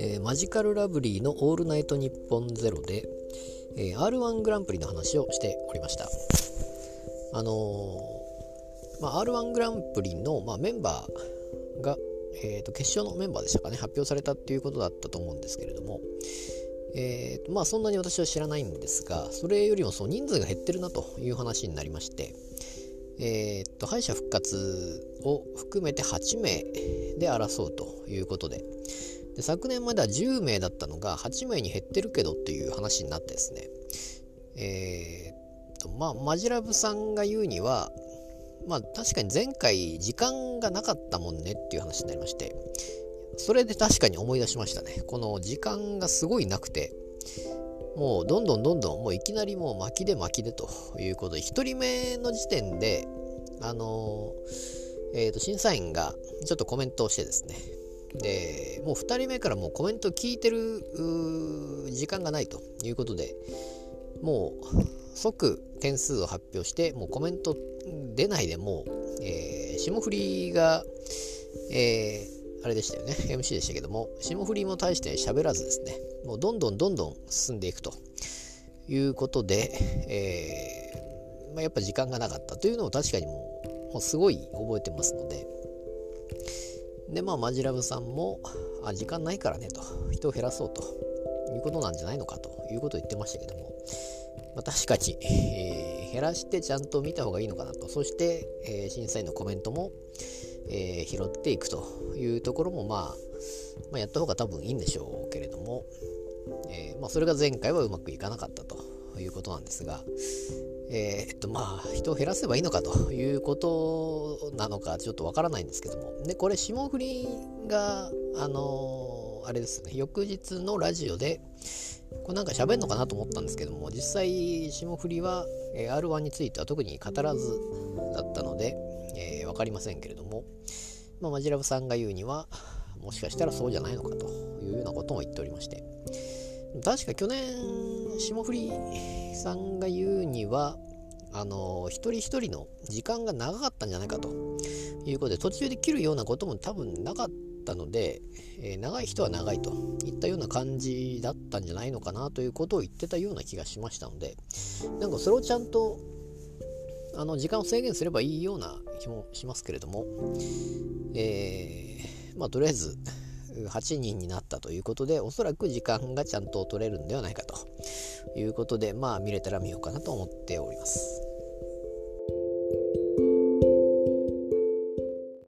えー、マジカルラブリーの「オールナイトニッポンゼロで、えー、R1 グランプリの話をしておりました。あのー、まあ、R1 グランプリの、まあ、メンバーが、えーと、決勝のメンバーでしたかね発表されたっていうことだったと思うんですけれども、えーとまあ、そんなに私は知らないんですがそれよりもその人数が減ってるなという話になりまして、えーと敗者復活を含めて8名で争うということで。で昨年までは10名だったのが8名に減ってるけどっていう話になってですね。えー、っとまあマジラブさんが言うにはまあ確かに前回時間がなかったもんねっていう話になりまして。それで確かに思い出しましたね。この時間がすごいなくて。もうどんどんどんどんもういきなりもう巻きで巻きでということで1人目の時点であのえー、と審査員がちょっとコメントをしてですね。でもう2人目からもうコメント聞いてる時間がないということでもう即点数を発表してもうコメント出ないでもう、えー、霜降りが、えー、あれでしたよね。MC でしたけども。霜降りも大して喋らずですね。もうどんどんどんどん進んでいくということで、えーまあ、やっぱ時間がなかった。というのを確かにもうもうすごい覚えてますので。で、まあ、マジラブさんも、あ、時間ないからねと、人を減らそうということなんじゃないのかということを言ってましたけども、まあ、確かに、えー、減らしてちゃんと見た方がいいのかなと、そして、えー、審査員のコメントも、えー、拾っていくというところも、まあ、まあ、やった方が多分いいんでしょうけれども、えまあ、それが前回はうまくいかなかったということなんですが、えー、っとまあ人を減らせばいいのかということなのかちょっとわからないんですけどもでこれ霜降りがあのー、あれですね翌日のラジオでこれなんか喋るのかなと思ったんですけども実際霜降りは、えー、R1 については特に語らずだったので、分かりませんけれども、まあ、マジラブさんが言うにはもしかしたらそうじゃないのかというようなことも言っておりまして。確か去年霜降りさんが言うにはあの一人一人の時間が長かったんじゃないかと。いうことで途中で切るようなことも多分なかったので、えー、長い人は長いといったような感じだったんじゃないのかなということを言ってたような気がしましたのでなんかそれをちゃんとあの時間を制限すればいいような気もしますけれども、えー、まあとりあえず8人になったということでおそらく時間がちゃんと取れるんではないかということでまあ見れたら見ようかなと思っております。